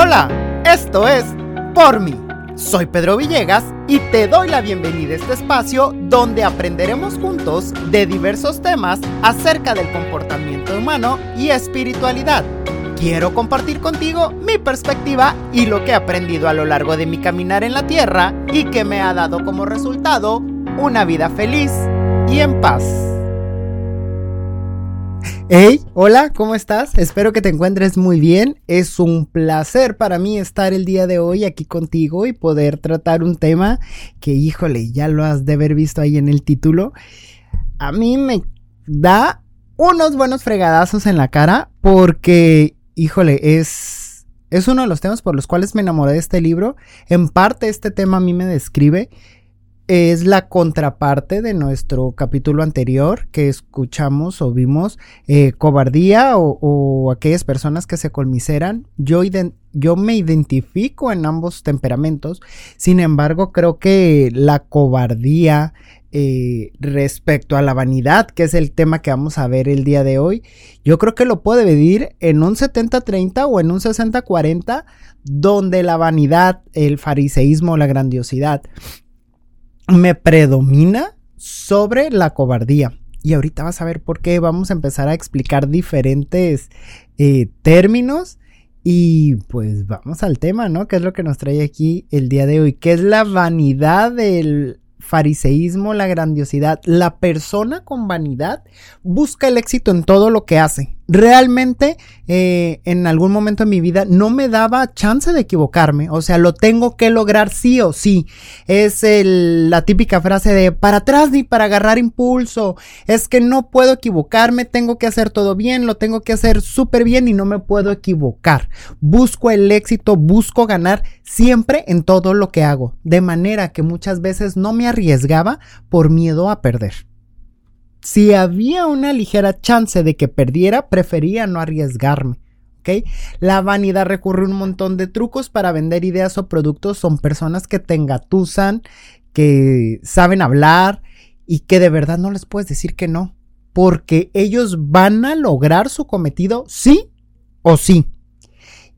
Hola, esto es Por mí. Soy Pedro Villegas y te doy la bienvenida a este espacio donde aprenderemos juntos de diversos temas acerca del comportamiento humano y espiritualidad. Quiero compartir contigo mi perspectiva y lo que he aprendido a lo largo de mi caminar en la tierra y que me ha dado como resultado una vida feliz y en paz. Hey, hola, ¿cómo estás? Espero que te encuentres muy bien. Es un placer para mí estar el día de hoy aquí contigo y poder tratar un tema que, híjole, ya lo has de haber visto ahí en el título. A mí me da unos buenos fregadazos en la cara porque, híjole, es, es uno de los temas por los cuales me enamoré de este libro. En parte este tema a mí me describe es la contraparte de nuestro capítulo anterior que escuchamos o vimos eh, cobardía o, aquellas personas que se colmiseran. Yo, yo me identifico en ambos temperamentos, sin embargo creo que la cobardía eh, respecto a la vanidad, que es el tema que vamos a ver el día de hoy, yo creo que lo puede dividir en un 70-30 o en un 60-40, donde la vanidad, el fariseísmo, la grandiosidad, me predomina sobre la cobardía. Y ahorita vas a ver por qué vamos a empezar a explicar diferentes eh, términos. Y pues vamos al tema, ¿no? ¿Qué es lo que nos trae aquí el día de hoy? ¿Qué es la vanidad del fariseísmo, la grandiosidad? La persona con vanidad busca el éxito en todo lo que hace realmente eh, en algún momento de mi vida no me daba chance de equivocarme. O sea, lo tengo que lograr sí o sí. Es la típica frase de para atrás ni para agarrar impulso. Es que no puedo equivocarme, tengo que hacer todo bien, lo tengo que hacer súper bien y no me puedo equivocar. Busco el éxito, busco ganar siempre en todo lo que hago. De manera que muchas veces no me arriesgaba por miedo a perder. Si había una ligera chance de que perdiera, prefería no arriesgarme. ¿ok? La vanidad recurre un montón de trucos para vender ideas o productos. Son personas que te engatusan, que saben hablar y que de verdad no les puedes decir que no. Porque ellos van a lograr su cometido sí o sí.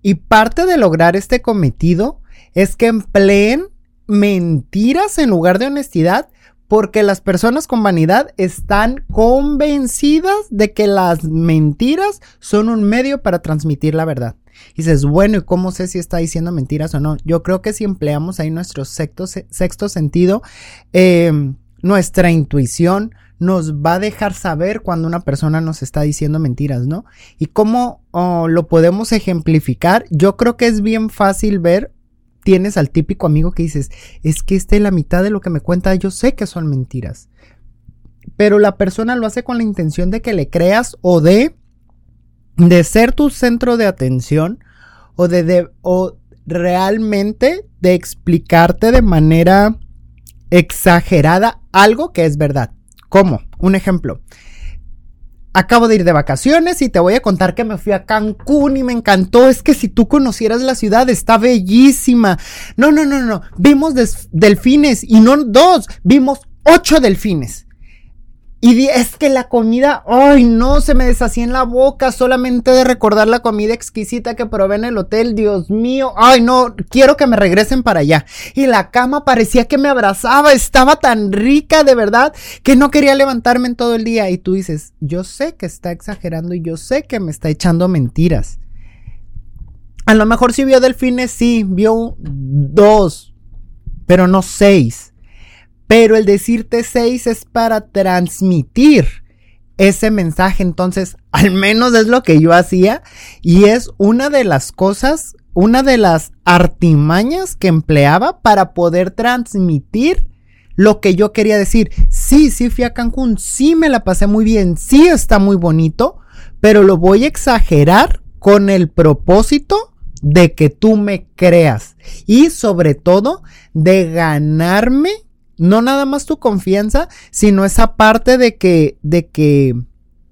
Y parte de lograr este cometido es que empleen mentiras en lugar de honestidad porque las personas con vanidad están convencidas de que las mentiras son un medio para transmitir la verdad. Y dices, bueno, ¿y cómo sé si está diciendo mentiras o no? Yo creo que si empleamos ahí nuestro sexto, sentido, em, nuestra intuición nos va a dejar saber cuando una persona nos está diciendo mentiras, ¿no? Y cómo oh, lo podemos ejemplificar. Yo creo que es bien fácil ver tienes al típico amigo que dices, es que este la mitad de lo que me cuenta, yo sé que son mentiras. Pero la persona lo hace con la intención de que le creas o de, de ser tu centro de atención o de, de o realmente de explicarte de manera exagerada algo que es verdad. ¿Cómo? Un ejemplo acabo de ir de vacaciones y te voy a contar que me fui a Cancún y me encantó. Es que si tú conocieras la ciudad, está bellísima. No, no, no, no. Vimos delfines y no dos, vimos ocho delfines. Y es que la comida, ay no, se me deshacía en la boca solamente de recordar la comida exquisita que probé en el hotel, Dios mío, ay no, quiero que me regresen para allá. Y la cama parecía que me abrazaba, estaba tan rica de verdad que no quería levantarme en todo el día. Y tú dices, yo sé que está exagerando y yo sé que me está echando mentiras. A lo mejor si vio delfines, sí, vio dos, pero no seis. Pero el decirte seis es para transmitir ese mensaje. Entonces, al menos es lo que yo hacía. Y es una de las cosas, una de las artimañas que empleaba para poder transmitir lo que yo quería decir. Sí, sí fui a Cancún, sí me la pasé muy bien, sí está muy bonito, pero lo voy a exagerar con el propósito de que tú me creas y sobre todo de ganarme no nada más tu confianza, sino esa parte de que, de que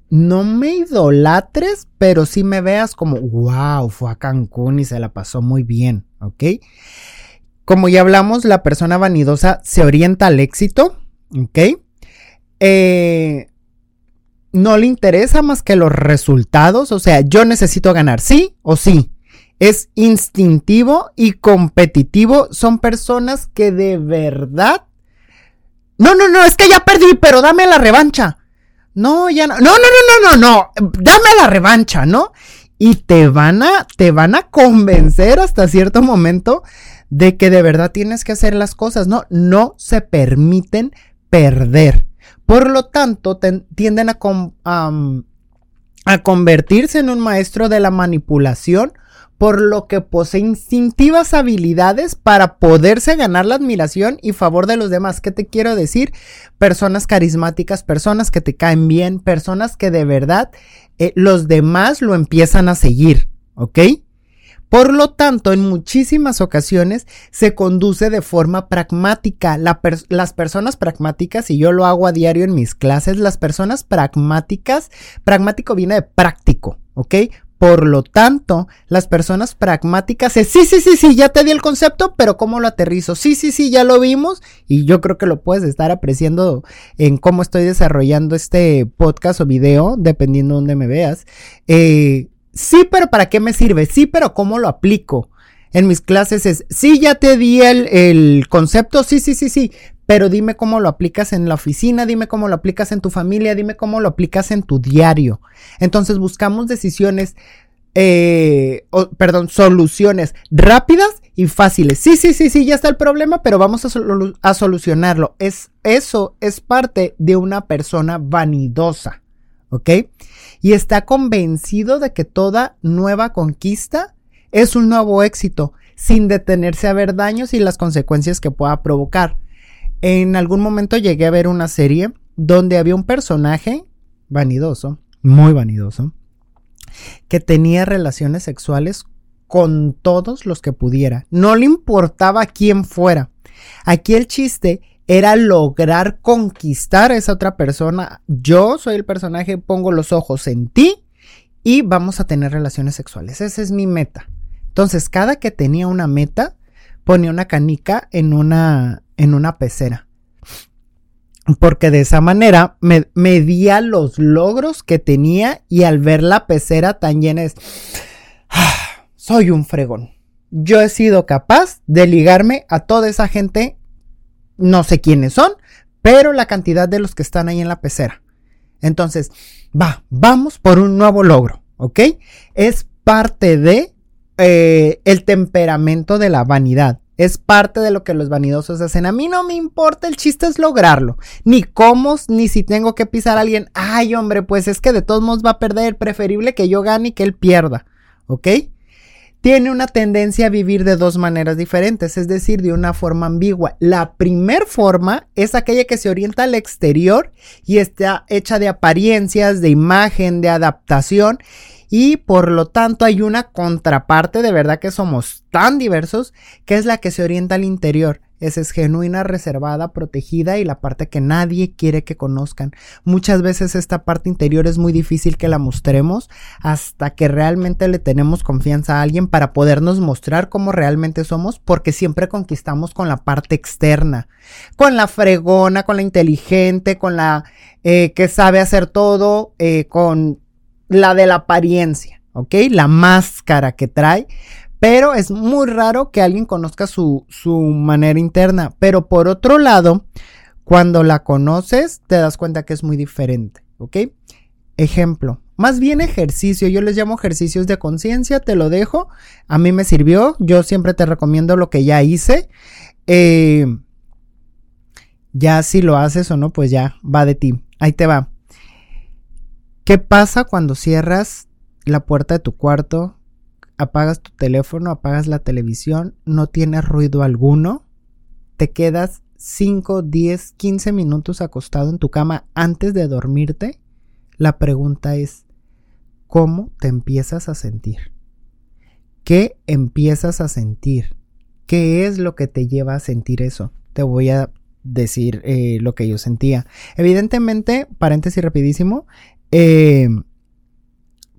no me idolatres, pero sí me veas como, wow, fue a Cancún y se la pasó muy bien, ¿ok? Como ya hablamos, la persona vanidosa se orienta al éxito, ¿ok? Eh, no le interesa más que los resultados, o sea, yo necesito ganar, sí o sí. es instintivo y competitivo. Son personas que de verdad... No, no, no, es que ya perdí, pero dame la revancha. No, ya no. No, no, no, no, no, no. Dame la revancha, ¿no? Y te van a, te van a convencer hasta cierto momento de que de verdad tienes que hacer las cosas, ¿no? No se permiten perder. Por lo tanto, tienden a, a convertirse en un maestro de la manipulación por lo que posee instintivas habilidades para poderse ganar la admiración y favor de los demás. ¿Qué te quiero decir? Personas carismáticas, personas que te caen bien, personas que de verdad eh, los demás lo empiezan a seguir, ¿ok? Por lo tanto, en muchísimas ocasiones se conduce de forma pragmática. las personas pragmáticas, y yo lo hago a diario en mis clases, las personas pragmáticas, pragmático viene de práctico, ¿ok? Por lo tanto, las personas pragmáticas es, sí, sí, sí, sí, ya te di el concepto, pero ¿cómo lo aterrizo? Sí, sí, sí, ya lo vimos y yo creo que lo puedes estar apreciando en cómo estoy desarrollando este podcast o video, dependiendo de donde me veas. Eh, sí, pero ¿para qué me sirve? Sí, pero ¿cómo lo aplico? En mis clases es, sí, ya te di el, el concepto, sí, sí, sí, sí, pero dime cómo lo aplicas en la oficina, dime cómo lo aplicas en tu familia, dime cómo lo aplicas en tu diario. Entonces buscamos decisiones, eh, perdón, soluciones rápidas y fáciles. Sí, sí, sí, sí, ya está el problema, pero vamos a, a solucionarlo. Es, eso es parte de una persona vanidosa, ¿ok? Y está convencido de que toda nueva conquista es un nuevo éxito, sin detenerse a ver daños y las consecuencias que pueda provocar. En algún momento llegué a ver una serie donde había un personaje vanidoso, muy vanidoso, que tenía relaciones sexuales con todos los que pudiera. No le importaba quién fuera. Aquí el chiste era lograr conquistar a esa otra persona. Yo soy el personaje, pongo los ojos en ti y vamos a tener relaciones sexuales. Esa es mi meta. Entonces, cada que tenía una meta, ponía una canica en una en una pecera. Porque de esa manera me medía los logros que tenía y al ver la pecera tan llena es, ah, soy un fregón. Yo he sido capaz de ligarme a toda esa gente, no sé quiénes son, pero la cantidad de los que están ahí en la pecera. Entonces, va, vamos por un nuevo logro, ¿ok? Es parte de eh, el temperamento de la vanidad. Es parte de lo que los vanidosos hacen. A mí no me importa, el chiste es lograrlo. Ni cómo, ni si tengo que pisar a alguien. Ay, hombre, pues es que de todos modos va a perder. Preferible que yo gane y que él pierda. ¿Ok? Tiene una tendencia a vivir de dos maneras diferentes, es decir, de una forma ambigua. La primer forma es aquella que se orienta al exterior y está hecha de apariencias, de imagen, de adaptación y por lo tanto hay una contraparte de verdad que somos tan diversos que es la que se orienta al interior. Esa es genuina, reservada, protegida y la parte que nadie quiere que conozcan. Muchas veces esta parte interior es muy difícil que la mostremos hasta que realmente le tenemos confianza a alguien para podernos mostrar cómo realmente somos porque siempre conquistamos con la parte externa, con la fregona, con la inteligente, con la eh, que sabe hacer todo, eh, con la de la apariencia, ¿ok? La máscara que trae. Pero es muy raro que alguien conozca su, su manera interna. Pero por otro lado, cuando la conoces, te das cuenta que es muy diferente, ¿ok? Ejemplo, más bien ejercicio, yo les llamo ejercicios de conciencia, te lo dejo, a mí me sirvió, yo siempre te recomiendo lo que ya hice. Eh, ya si lo haces o no, pues ya va de ti. Ahí te va. ¿Qué pasa cuando cierras la puerta de tu cuarto, apagas tu teléfono, apagas la televisión, no tienes ruido alguno, te quedas 5, 10, 15 minutos acostado en tu cama antes de dormirte? La pregunta es, ¿cómo te empiezas a sentir? ¿Qué empiezas a sentir? ¿Qué es lo que te lleva a sentir eso? Te voy a decir eh, lo que yo sentía. Evidentemente, paréntesis rapidísimo, eh,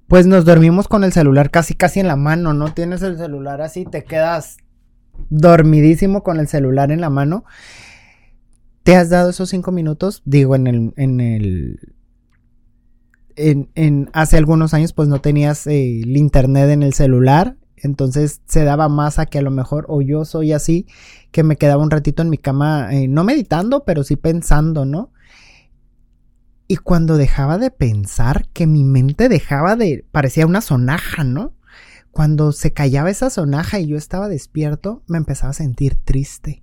pues nos dormimos con el celular casi casi en la mano, ¿no? Tienes el celular así, te quedas dormidísimo con el celular en la mano. ¿Te has dado esos cinco minutos? Digo, en el, en el, en, hace algunos años pues no tenías eh, el internet en el celular. Entonces se daba más a que a lo mejor, o yo soy así, que me quedaba un ratito en mi cama, eh, no meditando, pero sí pensando, ¿no? Y cuando dejaba de pensar, que mi mente dejaba de, parecía una sonaja, ¿no? Cuando se callaba esa sonaja y yo estaba despierto, me empezaba a sentir triste.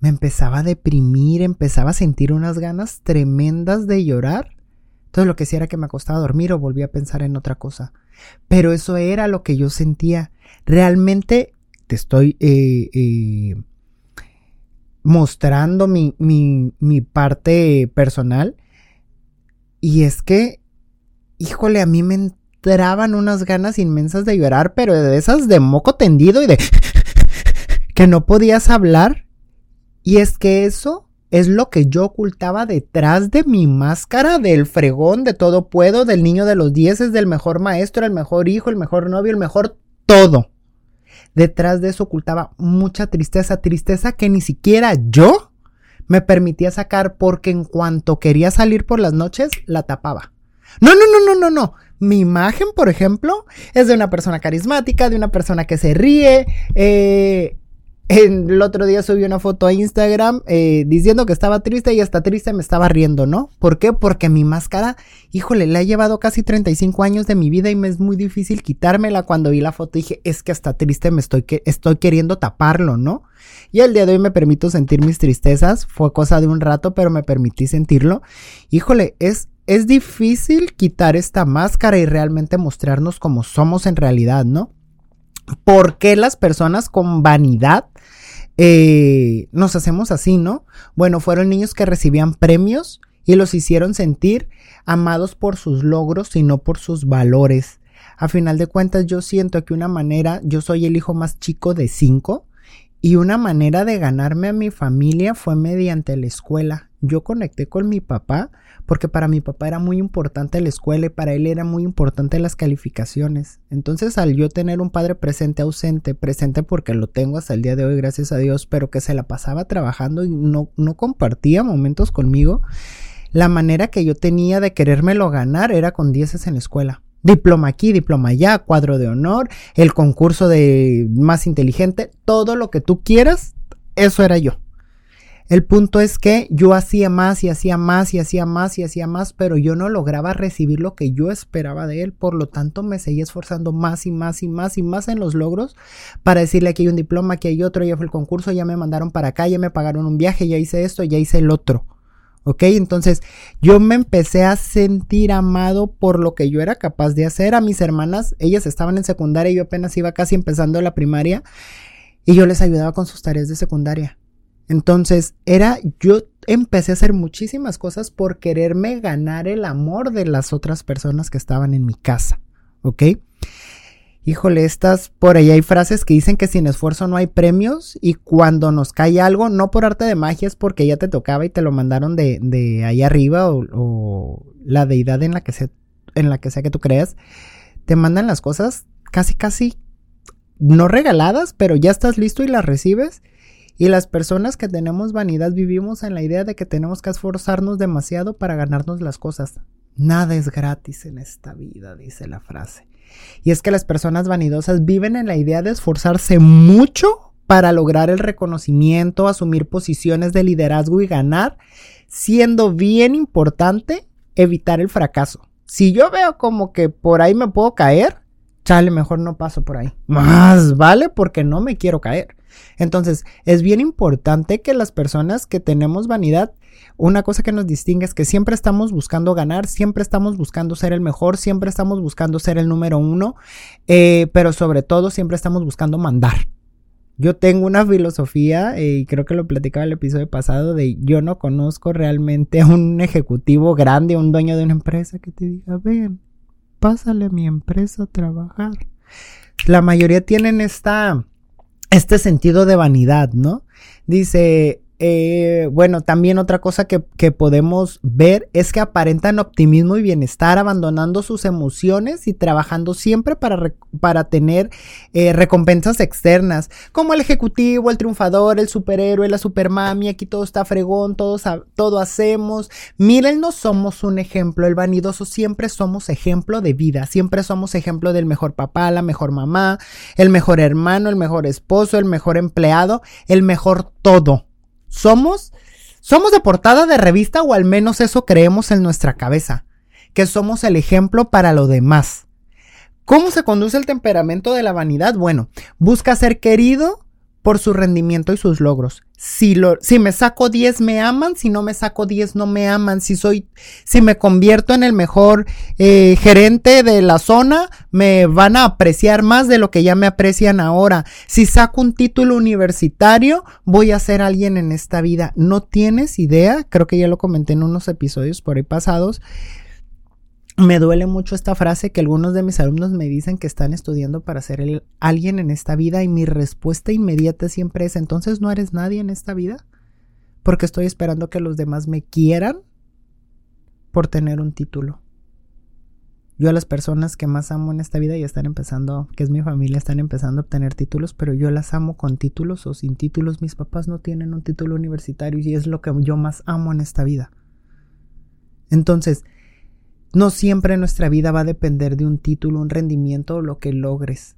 Me empezaba a deprimir, empezaba a sentir unas ganas tremendas de llorar. Todo lo que sí era que me acostaba a dormir o volvía a pensar en otra cosa. Pero eso era lo que yo sentía. Realmente te estoy eh, eh, mostrando mi, mi, mi parte personal. Y es que, híjole, a mí me entraban unas ganas inmensas de llorar, pero de esas de moco tendido y de que no podías hablar. Y es que eso es lo que yo ocultaba detrás de mi máscara del fregón, de todo puedo, del niño de los dieces, del mejor maestro, el mejor hijo, el mejor novio, el mejor todo. Detrás de eso ocultaba mucha tristeza, tristeza que ni siquiera yo me permitía sacar porque en cuanto quería salir por las noches, la tapaba. No, no, no, no, no, no. Mi imagen, por ejemplo, es de una persona carismática, de una persona que se ríe, eh, el otro día subí una foto a Instagram eh, diciendo que estaba triste y hasta triste me estaba riendo, ¿no? ¿Por qué? Porque mi máscara, híjole, le ha llevado casi 35 años de mi vida y me es muy difícil quitármela. Cuando vi la foto dije, es que hasta triste me estoy, estoy queriendo taparlo, ¿no? Y el día de hoy me permito sentir mis tristezas. Fue cosa de un rato, pero me permití sentirlo. Híjole, es, es difícil quitar esta máscara y realmente mostrarnos como somos en realidad, ¿no? ¿Por qué las personas con vanidad eh, nos hacemos así, no? Bueno, fueron niños que recibían premios y los hicieron sentir amados por sus logros y no por sus valores. A final de cuentas, yo siento que una manera, yo soy el hijo más chico de cinco, y una manera de ganarme a mi familia fue mediante la escuela. Yo conecté con mi papá porque para mi papá era muy importante la escuela y para él era muy importante las calificaciones. Entonces al yo tener un padre presente ausente, presente porque lo tengo hasta el día de hoy, gracias a Dios, pero que se la pasaba trabajando y no, no compartía momentos conmigo, la manera que yo tenía de querérmelo ganar era con dieces en la escuela. Diploma aquí, diploma allá, cuadro de honor, el concurso de más inteligente, todo lo que tú quieras, eso era yo. El punto es que yo hacía más y hacía más y hacía más y hacía más, pero yo no lograba recibir lo que yo esperaba de él. Por lo tanto, me seguía esforzando más y más y más y más en los logros para decirle que hay un diploma, que hay otro, ya fue el concurso, ya me mandaron para acá, ya me pagaron un viaje, ya hice esto, ya hice el otro. ¿Ok? Entonces yo me empecé a sentir amado por lo que yo era capaz de hacer. A mis hermanas, ellas estaban en secundaria y yo apenas iba casi empezando la primaria y yo les ayudaba con sus tareas de secundaria. Entonces, era, yo empecé a hacer muchísimas cosas por quererme ganar el amor de las otras personas que estaban en mi casa, ¿ok? Híjole, estas, por ahí hay frases que dicen que sin esfuerzo no hay premios y cuando nos cae algo, no por arte de magia, es porque ya te tocaba y te lo mandaron de, de ahí arriba o, la deidad en la, que sea, en la que sea que tú creas, te mandan las cosas casi, casi, no regaladas, pero ya estás listo y las recibes y las personas que tenemos vanidad vivimos en la idea de que tenemos que esforzarnos demasiado para ganarnos las cosas. Nada es gratis en esta vida, dice la frase. Y es que las personas vanidosas viven en la idea de esforzarse mucho para lograr el reconocimiento, asumir posiciones de liderazgo y ganar, siendo bien importante evitar el fracaso. Si yo veo como que por ahí me puedo caer, chale, mejor no paso por ahí. Más vale porque no me quiero caer. Entonces, es bien importante que las personas que tenemos vanidad, una cosa que nos distingue es que siempre estamos buscando ganar, siempre estamos buscando ser el mejor, siempre estamos buscando ser el número uno, eh, pero sobre todo siempre estamos buscando mandar. Yo tengo una filosofía, eh, y creo que lo platicaba el episodio pasado, de yo no conozco realmente a un ejecutivo grande, un dueño de una empresa que te diga, ven, pásale a mi empresa a trabajar. La mayoría tienen esta este sentido de vanidad, ¿no? Dice, eh, bueno, también otra cosa que, podemos ver es que aparentan optimismo y bienestar, abandonando sus emociones y trabajando siempre para, para tener eh, recompensas externas, como el ejecutivo, el triunfador, el superhéroe, la supermami, aquí todo está fregón, todo, todo hacemos. Mírennos, somos un ejemplo, el vanidoso siempre somos ejemplo de vida, siempre somos ejemplo del mejor papá, la mejor mamá, el mejor hermano, el mejor esposo, el mejor empleado, el mejor todo. Somos, somos de portada de revista o al menos eso creemos en nuestra cabeza, que somos el ejemplo para lo demás. ¿Cómo se conduce el temperamento de la vanidad? Bueno, busca ser querido por su rendimiento y sus logros. Si, lo, si me saco 10 me aman, si no me saco 10 no me aman, si soy, si me convierto en el mejor eh, gerente de la zona, me van a apreciar más de lo que ya me aprecian ahora. Si saco un título universitario, voy a ser alguien en esta vida. No tienes idea, creo que ya lo comenté en unos episodios por ahí pasados, me duele mucho esta frase que algunos de mis alumnos me dicen que están estudiando para ser alguien en esta vida y mi respuesta inmediata siempre es, entonces no eres nadie en esta vida, porque estoy esperando que los demás me quieran por tener un título. Yo a las personas que más amo en esta vida ya están empezando, que es mi familia, están empezando a obtener títulos, pero yo las amo con títulos o sin títulos. Mis papás no tienen un título universitario y es lo que yo más amo en esta vida. Entonces, no siempre nuestra vida va a depender de un título, un rendimiento o lo que logres.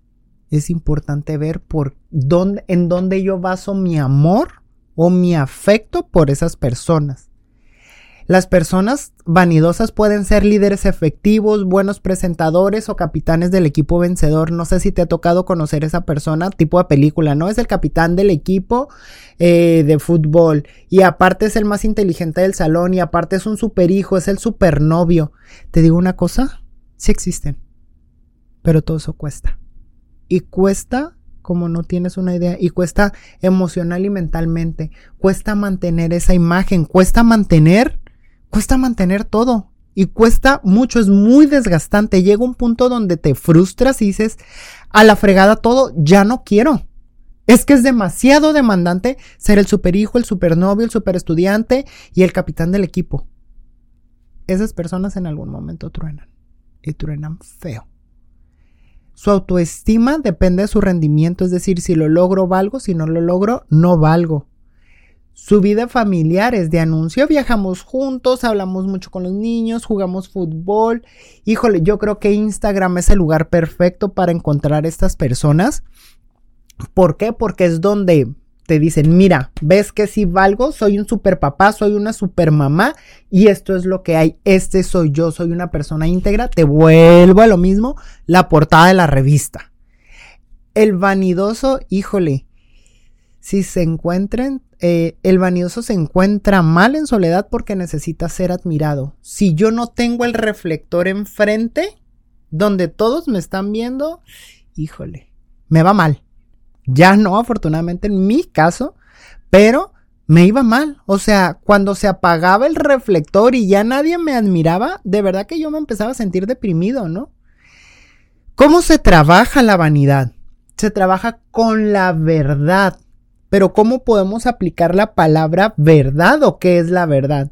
Es importante ver por dónde, en dónde yo baso mi amor o mi afecto por esas personas. Las personas vanidosas pueden ser líderes efectivos, buenos presentadores o capitanes del equipo vencedor. No sé si te ha tocado conocer esa persona, tipo de película, ¿no? Es el capitán del equipo eh, de fútbol y aparte es el más inteligente del salón y aparte es un super hijo, es el super novio. Te digo una cosa, sí existen, pero todo eso cuesta. Y cuesta como no tienes una idea y cuesta emocional y mentalmente, cuesta mantener esa imagen, cuesta mantener cuesta mantener todo y cuesta mucho, es muy desgastante. Llega un punto donde te frustras y dices, a la fregada todo, ya no quiero. Es que es demasiado demandante ser el superhijo, el supernovio, el superestudiante y el capitán del equipo. Esas personas en algún momento truenan y truenan feo. Su autoestima depende de su rendimiento, es decir, si lo logro valgo, si no lo logro no valgo. Su vida familiar es de anuncio, viajamos juntos, hablamos mucho con los niños, jugamos fútbol. Híjole, yo creo que Instagram es el lugar perfecto para encontrar estas personas. ¿Por qué? Porque es donde te dicen, mira, ves que si valgo, soy un super papá, soy una super mamá y esto es lo que hay, este soy yo, soy una persona íntegra, te vuelvo a lo mismo, la portada de la revista. El vanidoso, híjole, si se encuentren, eh, el vanidoso se encuentra mal en soledad porque necesita ser admirado. Si yo no tengo el reflector enfrente, donde todos me están viendo, híjole, me va mal. Ya no, afortunadamente en mi caso, pero me iba mal. O sea, cuando se apagaba el reflector y ya nadie me admiraba, de verdad que yo me empezaba a sentir deprimido, ¿no? ¿Cómo se trabaja la vanidad? Se trabaja con la verdad. Pero ¿cómo podemos aplicar la palabra verdad o qué es la verdad?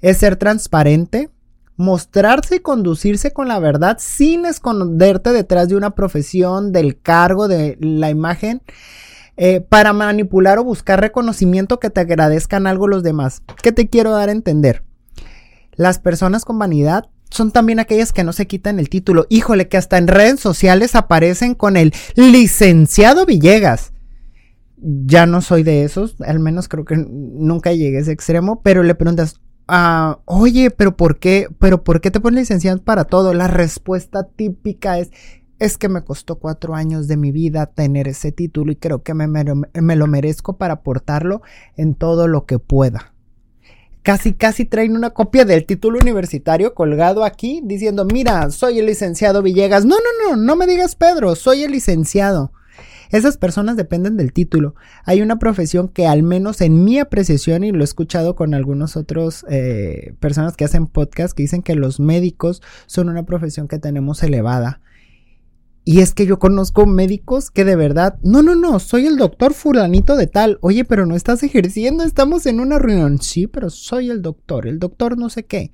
Es ser transparente, mostrarse y conducirse con la verdad sin esconderte detrás de una profesión, del cargo, de la imagen, eh, para manipular o buscar reconocimiento que te agradezcan algo los demás. ¿Qué te quiero dar a entender? Las personas con vanidad son también aquellas que no se quitan el título. Híjole, que hasta en redes sociales aparecen con el licenciado Villegas ya no soy de esos, al menos creo que nunca llegué a ese extremo, pero le preguntas, ah, oye, pero ¿por qué? ¿Pero por qué te pones licenciado para todo? La respuesta típica es, es que me costó cuatro años de mi vida tener ese título y creo que me, me lo merezco para aportarlo en todo lo que pueda. Casi, casi traen una copia del título universitario colgado aquí diciendo, mira, soy el licenciado Villegas. No, no, no, no me digas Pedro, soy el licenciado. Esas personas dependen del título. Hay una profesión que al menos en mi apreciación, y lo he escuchado con algunos otros eh, personas que hacen podcast, que dicen que los médicos son una profesión que tenemos elevada. Y es que yo conozco médicos que de verdad, no, no, no, soy el doctor fulanito de tal. Oye, pero no estás ejerciendo, estamos en una reunión. Sí, pero soy el doctor, el doctor no sé qué.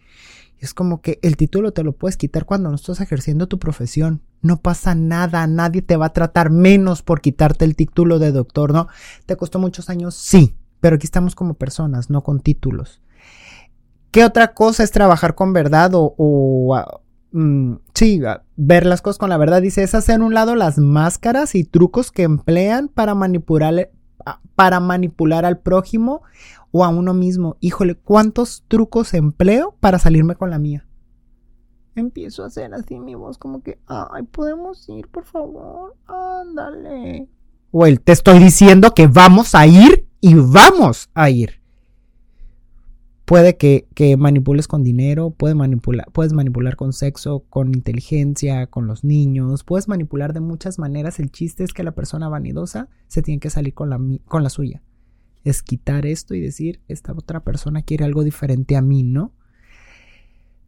Es como que el título te lo puedes quitar cuando no estás ejerciendo tu profesión. No pasa nada, nadie te va a tratar menos por quitarte el título de doctor, ¿no? ¿Te costó muchos años? Sí, pero aquí estamos como personas, no con títulos. ¿Qué otra cosa es trabajar con verdad o, ah, mm, sí, ah, ver las cosas con la verdad? Dice, es hacer un lado las máscaras y trucos que emplean para manipular, para manipular al prójimo o a uno mismo. Híjole, ¿cuántos trucos empleo para salirme con la mía? Empiezo a hacer así mi voz como que, ay, podemos ir, por favor, ándale. O el, te estoy diciendo que vamos a ir y vamos a ir. Puede que, manipules con dinero, puedes manipular, puedes manipular con sexo, con inteligencia, con los niños, puedes manipular de muchas maneras. El chiste es que la persona vanidosa se tiene que salir con la, con la suya. Es quitar esto y decir, esta otra persona quiere algo diferente a mí, ¿no?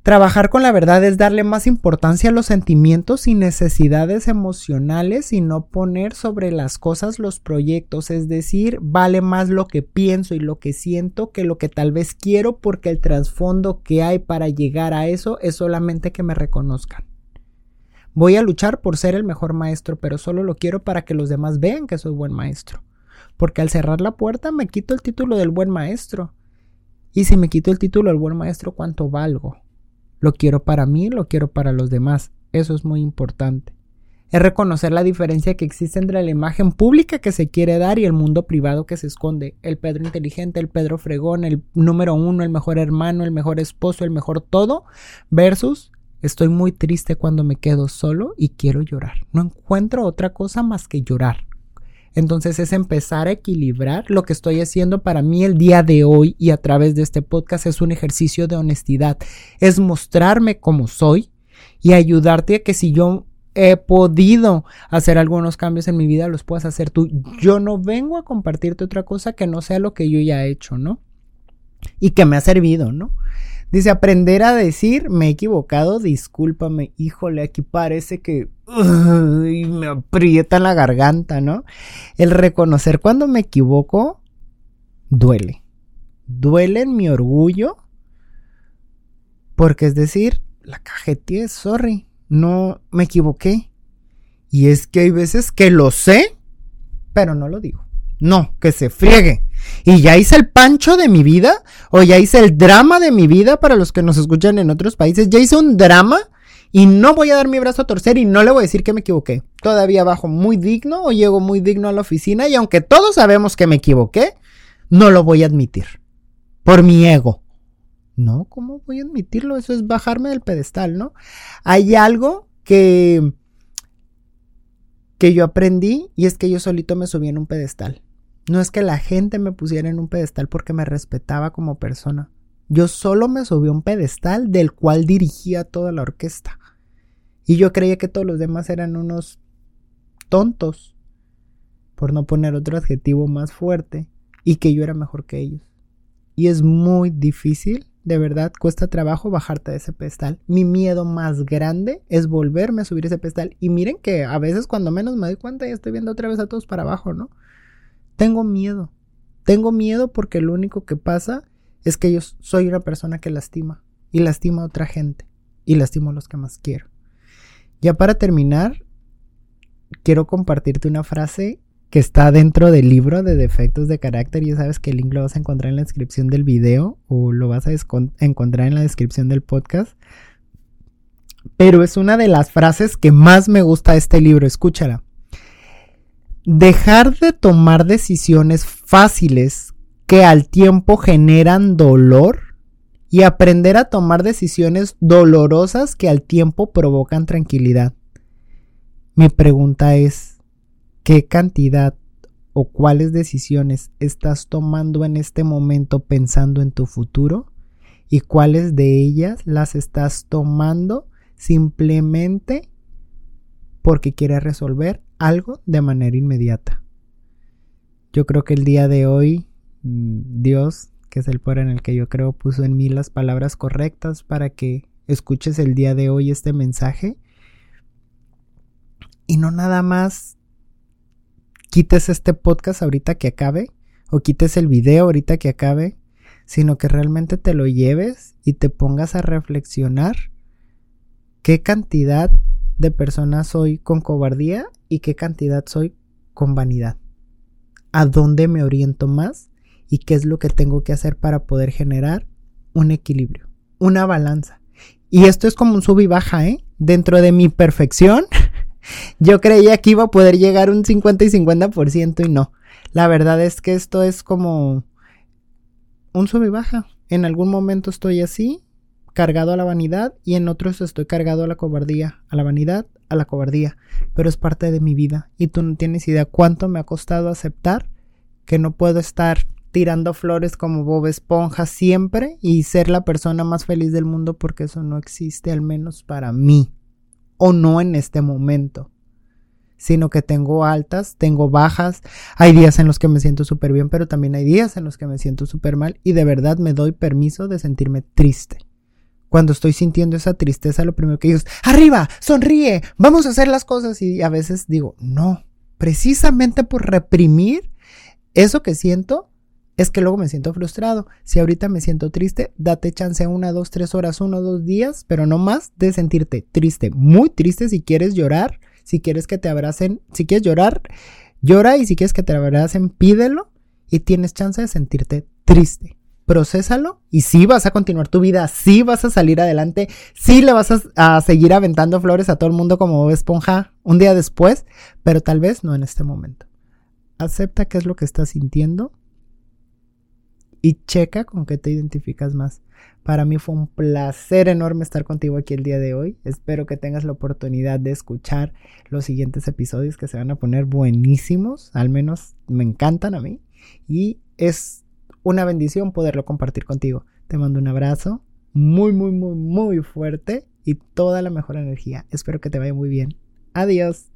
Trabajar con la verdad es darle más importancia a los sentimientos y necesidades emocionales y no poner sobre las cosas los proyectos, es decir, vale más lo que pienso y lo que siento que lo que tal vez quiero porque el trasfondo que hay para llegar a eso es solamente que me reconozcan. Voy a luchar por ser el mejor maestro, pero solo lo quiero para que los demás vean que soy buen maestro. Porque al cerrar la puerta me quito el título del buen maestro. Y si me quito el título del buen maestro, ¿cuánto valgo? Lo quiero para mí, lo quiero para los demás. Eso es muy importante. Es reconocer la diferencia que existe entre la imagen pública que se quiere dar y el mundo privado que se esconde. El Pedro inteligente, el Pedro fregón, el número uno, el mejor hermano, el mejor esposo, el mejor todo, versus estoy muy triste cuando me quedo solo y quiero llorar. No encuentro otra cosa más que llorar. Entonces es empezar a equilibrar lo que estoy haciendo para mí el día de hoy y a través de este podcast es un ejercicio de honestidad. Es mostrarme como soy y ayudarte a que si yo he podido hacer algunos cambios en mi vida, los puedas hacer tú. Yo no vengo a compartirte otra cosa que no sea lo que yo ya he hecho, ¿no? Y que me ha servido, ¿no? Dice, aprender a decir, me he equivocado, discúlpame, híjole, aquí parece que me aprieta la garganta, ¿no? El reconocer cuando me equivoco, duele. Duele en mi orgullo, porque es decir, la cajeteé, sorry, no me equivoqué. Y es que hay veces que lo sé, pero no lo digo. No, que se friegue. Y ya hice el pancho de mi vida, o ya hice el drama de mi vida para los que nos escuchan en otros países. Ya hice un drama y no voy a dar mi brazo a torcer y no le voy a decir que me equivoqué. Todavía bajo muy digno o llego muy digno a la oficina y aunque todos sabemos que me equivoqué, no lo voy a admitir. Por mi ego. No, ¿cómo voy a admitirlo? Eso es bajarme del pedestal, ¿no? Hay algo que que yo aprendí y es que yo solito me subí en un pedestal. No es que la gente me pusiera en un pedestal porque me respetaba como persona. Yo solo me subí a un pedestal del cual dirigía toda la orquesta. Y yo creía que todos los demás eran unos tontos, por no poner otro adjetivo más fuerte, y que yo era mejor que ellos. Y es muy difícil, de verdad, cuesta trabajo bajarte de ese pedestal. Mi miedo más grande es volverme a subir ese pedestal. Y miren que a veces cuando menos me doy cuenta ya estoy viendo otra vez a todos para abajo, ¿no? Tengo miedo. Tengo miedo porque lo único que pasa es que yo soy una persona que lastima y lastima a otra gente y lastimo a los que más quiero. Ya para terminar, quiero compartirte una frase que está dentro del libro de defectos de carácter. Ya sabes que el link lo vas a encontrar en la descripción del video o lo vas a encontrar en la descripción del podcast. Pero es una de las frases que más me gusta de este libro. Escúchala. Dejar de tomar decisiones fáciles que al tiempo generan dolor y aprender a tomar decisiones dolorosas que al tiempo provocan tranquilidad. Mi pregunta es, ¿qué cantidad o cuáles decisiones estás tomando en este momento pensando en tu futuro? ¿Y cuáles de ellas las estás tomando simplemente porque quieres resolver algo de manera inmediata. Yo creo que el día de hoy mm, Dios, que es el poder en el que yo creo, puso en mí las palabras correctas para que escuches el día de hoy este mensaje. Y no nada más quites este podcast ahorita que acabe o quites el video ahorita que acabe, sino que realmente te lo lleves y te pongas a reflexionar qué cantidad de personas soy con cobardía y qué cantidad soy con vanidad. ¿A dónde me oriento más? ¿Y qué es lo que tengo que hacer para poder generar un equilibrio, una balanza? Y esto es como un sub y baja, ¿eh? Dentro de mi perfección, yo creía que iba a poder llegar un 50 y 50% y no. La verdad es que esto es como un sub y baja. En algún momento estoy así, cargado a la vanidad, y en otros estoy cargado a la cobardía, a la vanidad, a la cobardía. Pero es parte de mi vida y tú no tienes idea cuánto me ha costado aceptar que no puedo estar tirando flores como Bob Esponja siempre y ser la persona más feliz del mundo porque eso no existe, al menos para mí, o no en este momento, sino que tengo altas, tengo bajas, hay días en los que me siento súper bien, pero también hay días en los que me siento súper mal y de verdad me doy permiso de sentirme triste. Cuando estoy sintiendo esa tristeza, lo primero que digo es, arriba, sonríe, vamos a hacer las cosas y a veces digo, no, precisamente por reprimir eso que siento, es que luego me siento frustrado. Si ahorita me siento triste, date chance una, dos, tres horas, uno, dos días, pero no más de sentirte triste, muy triste si quieres llorar, si quieres que te abracen, si quieres llorar, llora y si quieres que te abracen, pídelo y tienes chance de sentirte triste. Procésalo y sí vas a continuar tu vida, sí vas a salir adelante, sí le vas a, seguir aventando flores a todo el mundo como esponja un día después, pero tal vez no en este momento. Acepta qué es lo que estás sintiendo y checa con qué te identificas más. Para mí fue un placer enorme estar contigo aquí el día de hoy. Espero que tengas la oportunidad de escuchar los siguientes episodios que se van a poner buenísimos. Al menos me encantan a mí. Y es una bendición poderlo compartir contigo. Te mando un abrazo muy, muy, muy, muy fuerte y toda la mejor energía. Espero que te vaya muy bien. Adiós.